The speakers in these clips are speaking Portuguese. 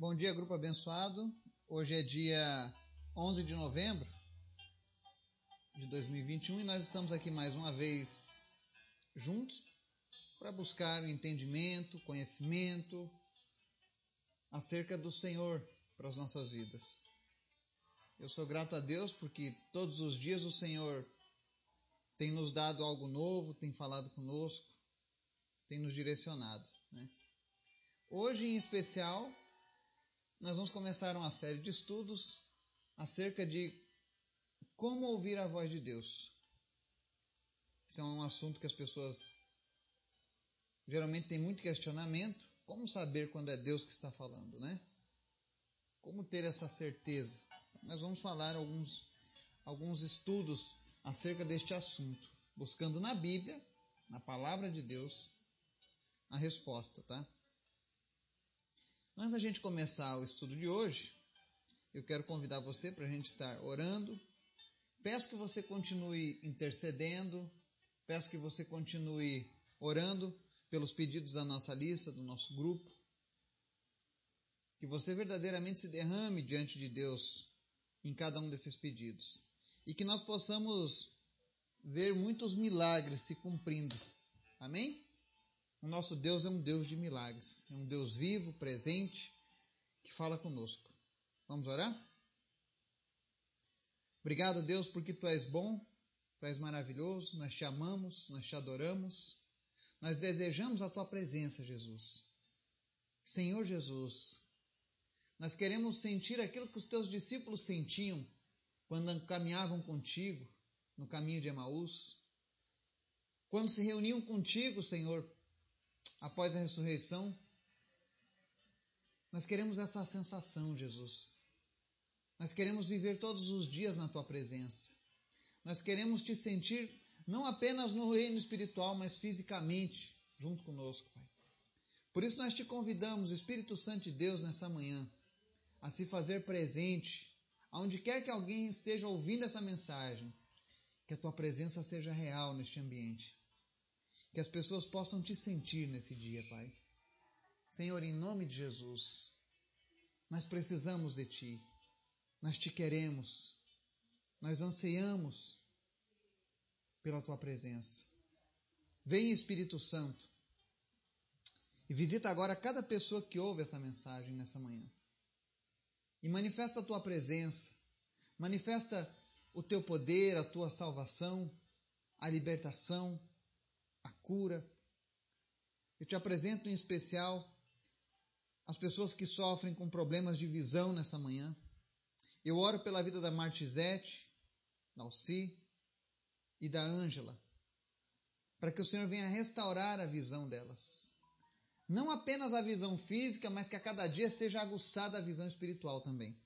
Bom dia, grupo abençoado. Hoje é dia 11 de novembro de 2021 e nós estamos aqui mais uma vez juntos para buscar o entendimento, conhecimento acerca do Senhor para as nossas vidas. Eu sou grato a Deus porque todos os dias o Senhor tem nos dado algo novo, tem falado conosco, tem nos direcionado. Né? Hoje, em especial, nós vamos começar uma série de estudos acerca de como ouvir a voz de Deus. Esse é um assunto que as pessoas geralmente têm muito questionamento. Como saber quando é Deus que está falando, né? Como ter essa certeza? Nós vamos falar alguns, alguns estudos acerca deste assunto, buscando na Bíblia, na palavra de Deus, a resposta, tá? Antes da gente começar o estudo de hoje, eu quero convidar você para a gente estar orando. Peço que você continue intercedendo, peço que você continue orando pelos pedidos da nossa lista, do nosso grupo. Que você verdadeiramente se derrame diante de Deus em cada um desses pedidos. E que nós possamos ver muitos milagres se cumprindo. Amém? O nosso Deus é um Deus de milagres, é um Deus vivo, presente, que fala conosco. Vamos orar? Obrigado, Deus, porque tu és bom, tu és maravilhoso, nós te amamos, nós te adoramos, nós desejamos a tua presença, Jesus. Senhor Jesus, nós queremos sentir aquilo que os teus discípulos sentiam quando caminhavam contigo no caminho de Emaús, quando se reuniam contigo, Senhor, após a ressurreição. Nós queremos essa sensação, Jesus. Nós queremos viver todos os dias na tua presença. Nós queremos te sentir não apenas no reino espiritual, mas fisicamente junto conosco, Pai. Por isso nós te convidamos, Espírito Santo de Deus, nessa manhã, a se fazer presente, aonde quer que alguém esteja ouvindo essa mensagem, que a tua presença seja real neste ambiente. Que as pessoas possam te sentir nesse dia, Pai. Senhor, em nome de Jesus, nós precisamos de Ti. Nós te queremos. Nós anseiamos pela Tua presença. Vem, Espírito Santo, e visita agora cada pessoa que ouve essa mensagem nessa manhã. E manifesta a Tua presença. Manifesta o Teu poder, a Tua salvação, a libertação cura. Eu te apresento em especial as pessoas que sofrem com problemas de visão nessa manhã. Eu oro pela vida da Martizete, da Alci e da Ângela, para que o Senhor venha restaurar a visão delas. Não apenas a visão física, mas que a cada dia seja aguçada a visão espiritual também.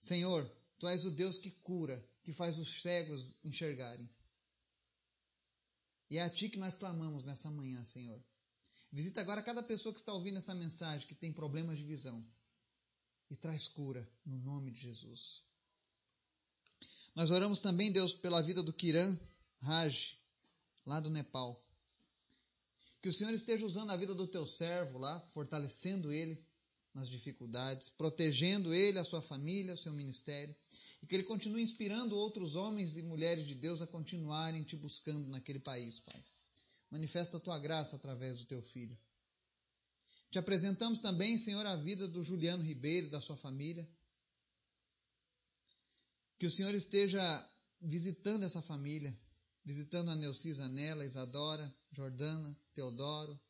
Senhor, Tu és o Deus que cura, que faz os cegos enxergarem. E é a Ti que nós clamamos nessa manhã, Senhor. Visita agora cada pessoa que está ouvindo essa mensagem, que tem problemas de visão. E traz cura, no nome de Jesus. Nós oramos também, Deus, pela vida do Kiran Raj, lá do Nepal. Que o Senhor esteja usando a vida do teu servo lá, fortalecendo ele nas dificuldades, protegendo ele, a sua família, o seu ministério e que Ele continue inspirando outros homens e mulheres de Deus a continuarem te buscando naquele país, Pai. Manifesta a tua graça através do teu filho. Te apresentamos também, Senhor, a vida do Juliano Ribeiro e da sua família. Que o Senhor esteja visitando essa família, visitando a Neucisa Nela, Isadora, Jordana, Teodoro.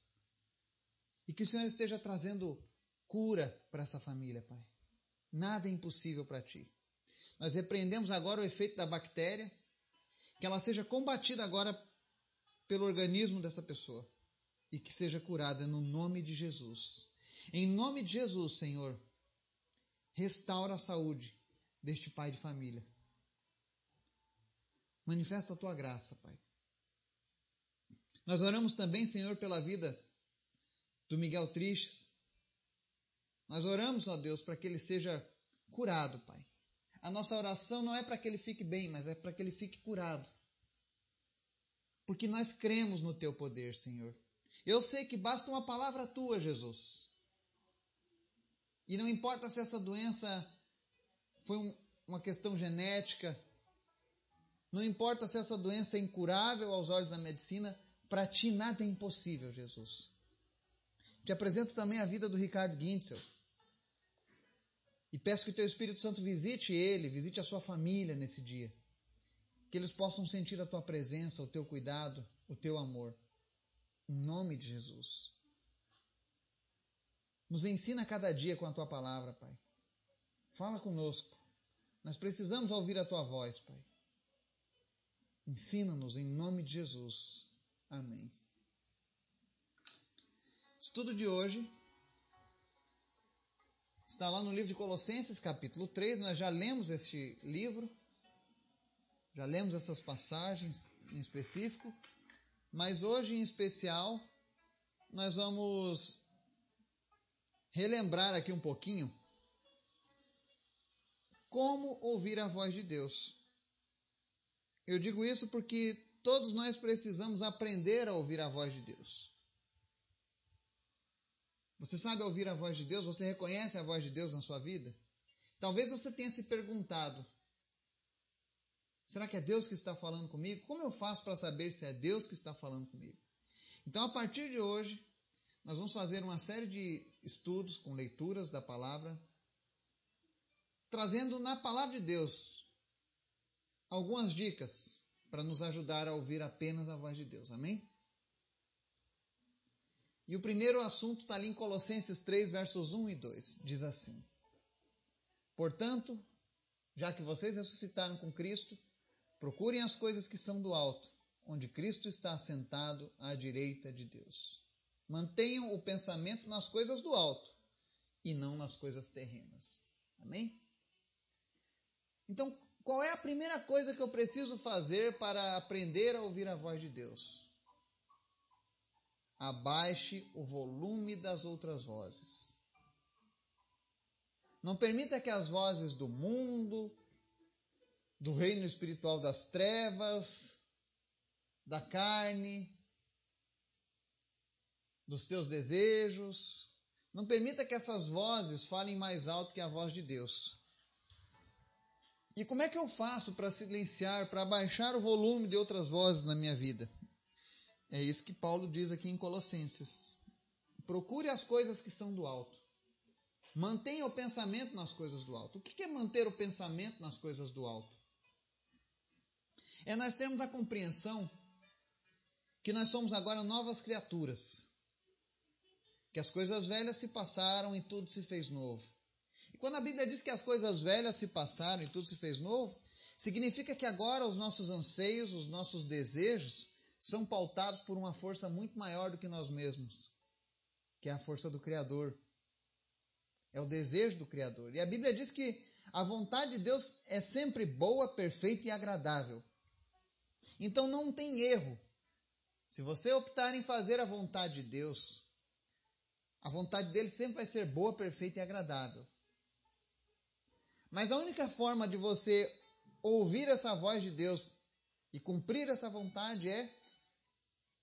E que o Senhor esteja trazendo cura para essa família, Pai. Nada é impossível para ti. Nós repreendemos agora o efeito da bactéria, que ela seja combatida agora pelo organismo dessa pessoa e que seja curada no nome de Jesus. Em nome de Jesus, Senhor, restaura a saúde deste pai de família. Manifesta a tua graça, Pai. Nós oramos também, Senhor, pela vida do Miguel Tristes. Nós oramos, ó Deus, para que ele seja curado, Pai. A nossa oração não é para que ele fique bem, mas é para que ele fique curado. Porque nós cremos no teu poder, Senhor. Eu sei que basta uma palavra tua, Jesus. E não importa se essa doença foi um, uma questão genética, não importa se essa doença é incurável aos olhos da medicina, para ti nada é impossível, Jesus. Te apresento também a vida do Ricardo Gintzel. E peço que o teu Espírito Santo visite ele, visite a sua família nesse dia. Que eles possam sentir a tua presença, o teu cuidado, o teu amor. Em nome de Jesus. Nos ensina cada dia com a tua palavra, Pai. Fala conosco. Nós precisamos ouvir a tua voz, Pai. Ensina-nos em nome de Jesus. Amém. Estudo de hoje está lá no livro de Colossenses, capítulo 3. Nós já lemos este livro, já lemos essas passagens em específico, mas hoje em especial nós vamos relembrar aqui um pouquinho como ouvir a voz de Deus. Eu digo isso porque todos nós precisamos aprender a ouvir a voz de Deus. Você sabe ouvir a voz de Deus? Você reconhece a voz de Deus na sua vida? Talvez você tenha se perguntado: será que é Deus que está falando comigo? Como eu faço para saber se é Deus que está falando comigo? Então, a partir de hoje, nós vamos fazer uma série de estudos com leituras da palavra, trazendo na palavra de Deus algumas dicas para nos ajudar a ouvir apenas a voz de Deus. Amém? E o primeiro assunto está ali em Colossenses 3, versos 1 e 2. Diz assim: Portanto, já que vocês ressuscitaram com Cristo, procurem as coisas que são do alto, onde Cristo está assentado à direita de Deus. Mantenham o pensamento nas coisas do alto e não nas coisas terrenas. Amém? Então, qual é a primeira coisa que eu preciso fazer para aprender a ouvir a voz de Deus? Abaixe o volume das outras vozes. Não permita que as vozes do mundo, do reino espiritual das trevas, da carne, dos teus desejos. Não permita que essas vozes falem mais alto que a voz de Deus. E como é que eu faço para silenciar, para baixar o volume de outras vozes na minha vida? É isso que Paulo diz aqui em Colossenses. Procure as coisas que são do alto. Mantenha o pensamento nas coisas do alto. O que é manter o pensamento nas coisas do alto? É nós termos a compreensão que nós somos agora novas criaturas que as coisas velhas se passaram e tudo se fez novo. E quando a Bíblia diz que as coisas velhas se passaram e tudo se fez novo, significa que agora os nossos anseios, os nossos desejos são pautados por uma força muito maior do que nós mesmos, que é a força do Criador. É o desejo do Criador. E a Bíblia diz que a vontade de Deus é sempre boa, perfeita e agradável. Então não tem erro. Se você optar em fazer a vontade de Deus, a vontade dele sempre vai ser boa, perfeita e agradável. Mas a única forma de você ouvir essa voz de Deus e cumprir essa vontade é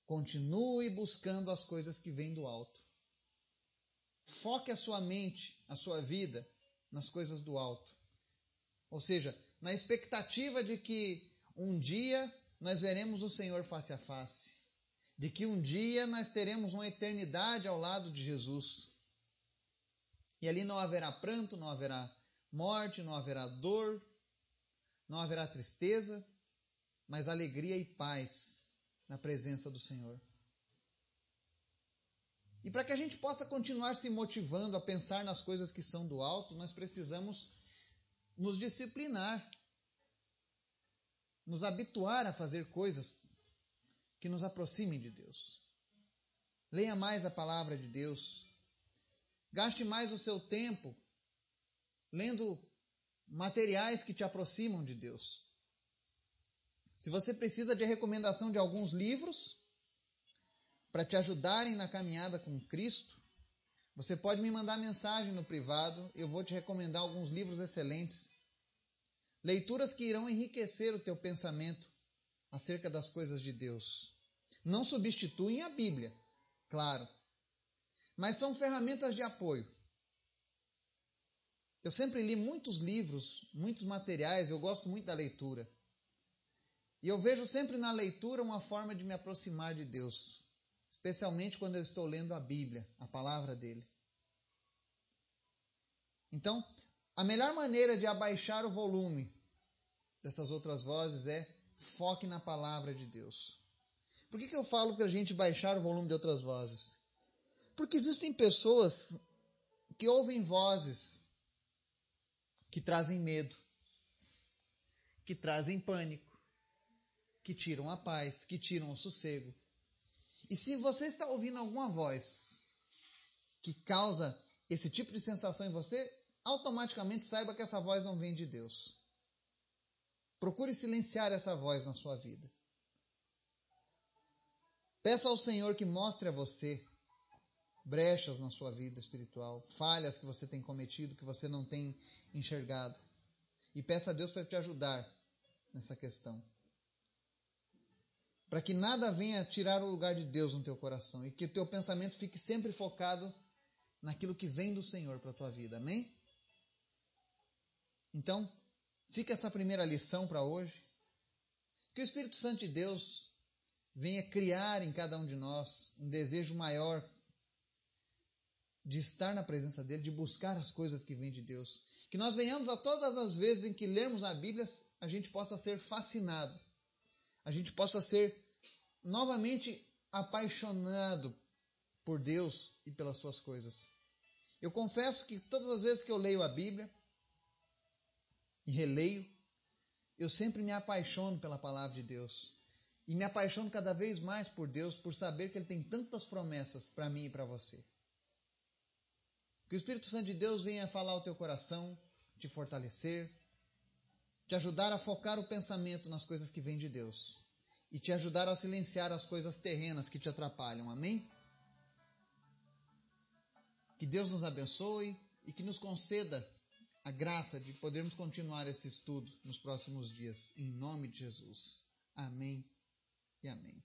continue buscando as coisas que vêm do alto. Foque a sua mente, a sua vida nas coisas do alto. Ou seja, na expectativa de que um dia nós veremos o Senhor face a face de que um dia nós teremos uma eternidade ao lado de Jesus. E ali não haverá pranto, não haverá morte, não haverá dor, não haverá tristeza, mas alegria e paz na presença do Senhor. E para que a gente possa continuar se motivando a pensar nas coisas que são do alto, nós precisamos nos disciplinar, nos habituar a fazer coisas que nos aproximem de Deus. Leia mais a palavra de Deus. Gaste mais o seu tempo lendo materiais que te aproximam de Deus. Se você precisa de recomendação de alguns livros para te ajudarem na caminhada com Cristo, você pode me mandar mensagem no privado, eu vou te recomendar alguns livros excelentes. Leituras que irão enriquecer o teu pensamento acerca das coisas de Deus. Não substituem a Bíblia, claro, mas são ferramentas de apoio. Eu sempre li muitos livros, muitos materiais, eu gosto muito da leitura. E eu vejo sempre na leitura uma forma de me aproximar de Deus, especialmente quando eu estou lendo a Bíblia, a palavra dele. Então, a melhor maneira de abaixar o volume dessas outras vozes é foque na palavra de Deus. Por que, que eu falo para a gente baixar o volume de outras vozes? Porque existem pessoas que ouvem vozes que trazem medo, que trazem pânico, que tiram a paz, que tiram o sossego. E se você está ouvindo alguma voz que causa esse tipo de sensação em você, automaticamente saiba que essa voz não vem de Deus. Procure silenciar essa voz na sua vida. Peça ao Senhor que mostre a você brechas na sua vida espiritual, falhas que você tem cometido, que você não tem enxergado. E peça a Deus para te ajudar nessa questão. Para que nada venha tirar o lugar de Deus no teu coração e que o teu pensamento fique sempre focado naquilo que vem do Senhor para a tua vida. Amém? Então, fica essa primeira lição para hoje. Que o Espírito Santo de Deus venha criar em cada um de nós um desejo maior de estar na presença dele, de buscar as coisas que vêm de Deus. Que nós venhamos a todas as vezes em que lermos a Bíblia, a gente possa ser fascinado, a gente possa ser novamente apaixonado por Deus e pelas suas coisas. Eu confesso que todas as vezes que eu leio a Bíblia e releio, eu sempre me apaixono pela palavra de Deus. E me apaixono cada vez mais por Deus, por saber que Ele tem tantas promessas para mim e para você. Que o Espírito Santo de Deus venha falar ao teu coração, te fortalecer, te ajudar a focar o pensamento nas coisas que vêm de Deus e te ajudar a silenciar as coisas terrenas que te atrapalham. Amém? Que Deus nos abençoe e que nos conceda a graça de podermos continuar esse estudo nos próximos dias. Em nome de Jesus. Amém e amém.